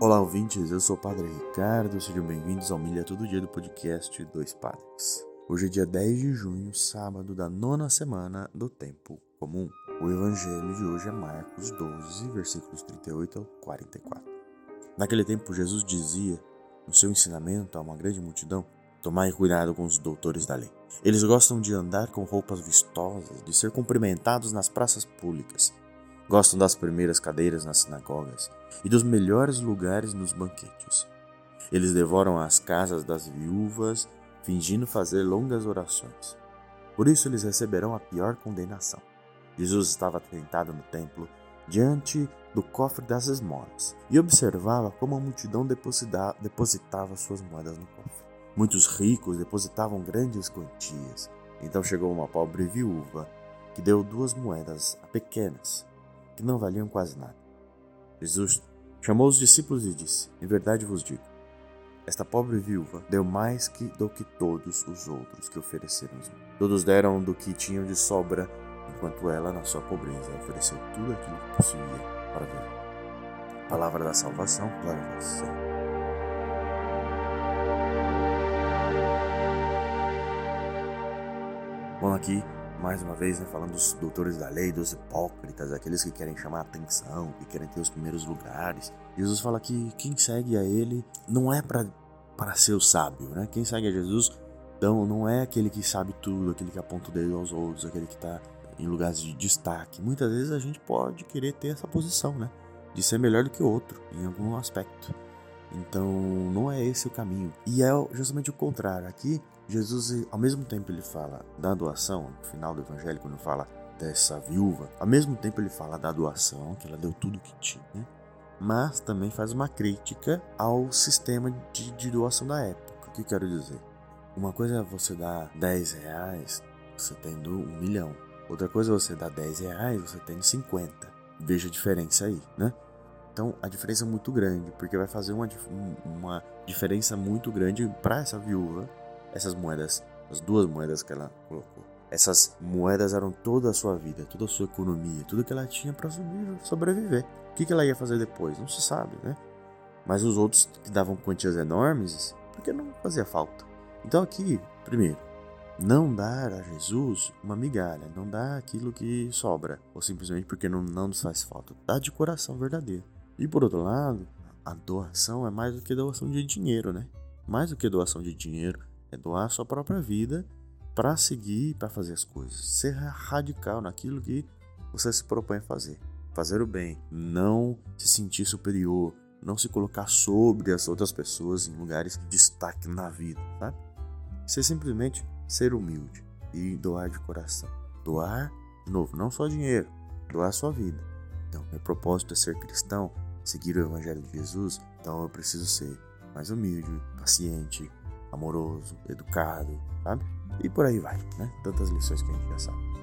Olá, ouvintes. Eu sou o Padre Ricardo. Sejam bem-vindos ao Milha Todo Dia do podcast Dois Padres. Hoje é dia 10 de junho, sábado da nona semana do Tempo Comum. O evangelho de hoje é Marcos 12, versículos 38 ao 44. Naquele tempo, Jesus dizia, no seu ensinamento a uma grande multidão, Tomai cuidado com os doutores da lei. Eles gostam de andar com roupas vistosas, de ser cumprimentados nas praças públicas. Gostam das primeiras cadeiras nas sinagogas e dos melhores lugares nos banquetes. Eles devoram as casas das viúvas, fingindo fazer longas orações. Por isso eles receberão a pior condenação. Jesus estava sentado no templo, diante do cofre das esmolas, e observava como a multidão depositava suas moedas no cofre. Muitos ricos depositavam grandes quantias. Então chegou uma pobre viúva que deu duas moedas pequenas, que não valiam quase nada. Jesus chamou os discípulos e disse: Em verdade vos digo, esta pobre viúva deu mais que, do que todos os outros que ofereceram. Todos deram do que tinham de sobra, enquanto ela, na sua pobreza, ofereceu tudo aquilo que possuía para ver. Palavra da salvação, glória a você. Bom, aqui, mais uma vez, né, falando dos doutores da lei, dos hipócritas, aqueles que querem chamar atenção, que querem ter os primeiros lugares. Jesus fala que quem segue a ele não é para ser o sábio, né? Quem segue a Jesus então, não é aquele que sabe tudo, aquele que aponta o dedo aos outros, aquele que está em lugares de destaque. Muitas vezes a gente pode querer ter essa posição, né? De ser melhor do que o outro em algum aspecto. Então, não é esse o caminho. E é justamente o contrário. Aqui, Jesus, ao mesmo tempo, ele fala da doação, no final do evangelho, quando fala dessa viúva, ao mesmo tempo ele fala da doação, que ela deu tudo que tinha, mas também faz uma crítica ao sistema de, de doação da época. O que quero dizer? Uma coisa é você dar 10 reais, você tendo um milhão. Outra coisa é você dar 10 reais, você tendo 50. Veja a diferença aí, né? Então a diferença é muito grande, porque vai fazer uma, uma diferença muito grande para essa viúva, essas moedas, as duas moedas que ela colocou. Essas moedas eram toda a sua vida, toda a sua economia, tudo que ela tinha para sobreviver. O que, que ela ia fazer depois? Não se sabe, né? Mas os outros que davam quantias enormes, porque não fazia falta. Então aqui, primeiro, não dar a Jesus uma migalha, não dar aquilo que sobra, ou simplesmente porque não, não nos faz falta. Dá de coração verdadeiro. E por outro lado, a doação é mais do que doação de dinheiro, né? Mais do que doação de dinheiro, é doar a sua própria vida para seguir, para fazer as coisas. Ser radical naquilo que você se propõe a fazer. Fazer o bem, não se sentir superior, não se colocar sobre as outras pessoas em lugares de destaque na vida, sabe? Ser simplesmente ser humilde e doar de coração. Doar, de novo, não só dinheiro, doar a sua vida. Então, meu propósito é ser cristão, seguir o Evangelho de Jesus, então eu preciso ser mais humilde, paciente, amoroso, educado, sabe? E por aí vai, né? Tantas lições que a gente já sabe.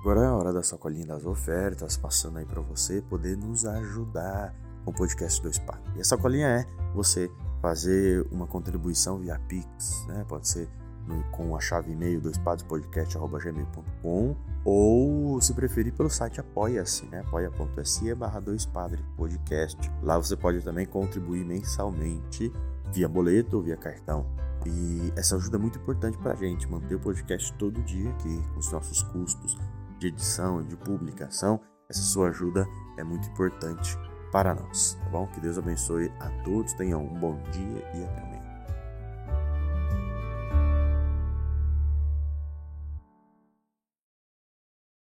Agora é a hora da sacolinha das ofertas, passando aí para você poder nos ajudar com o podcast Dois Pá. E a sacolinha é você fazer uma contribuição via Pix, né? Pode ser com a chave e-mail doispadrespodcast.gmail.com ou se preferir pelo site apoia-se, né? apoia.se barra podcast. Lá você pode também contribuir mensalmente via boleto ou via cartão. E essa ajuda é muito importante para a gente manter o podcast todo dia aqui, com os nossos custos de edição e de publicação. Essa sua ajuda é muito importante para nós, tá bom? Que Deus abençoe a todos, tenham um bom dia e até mais.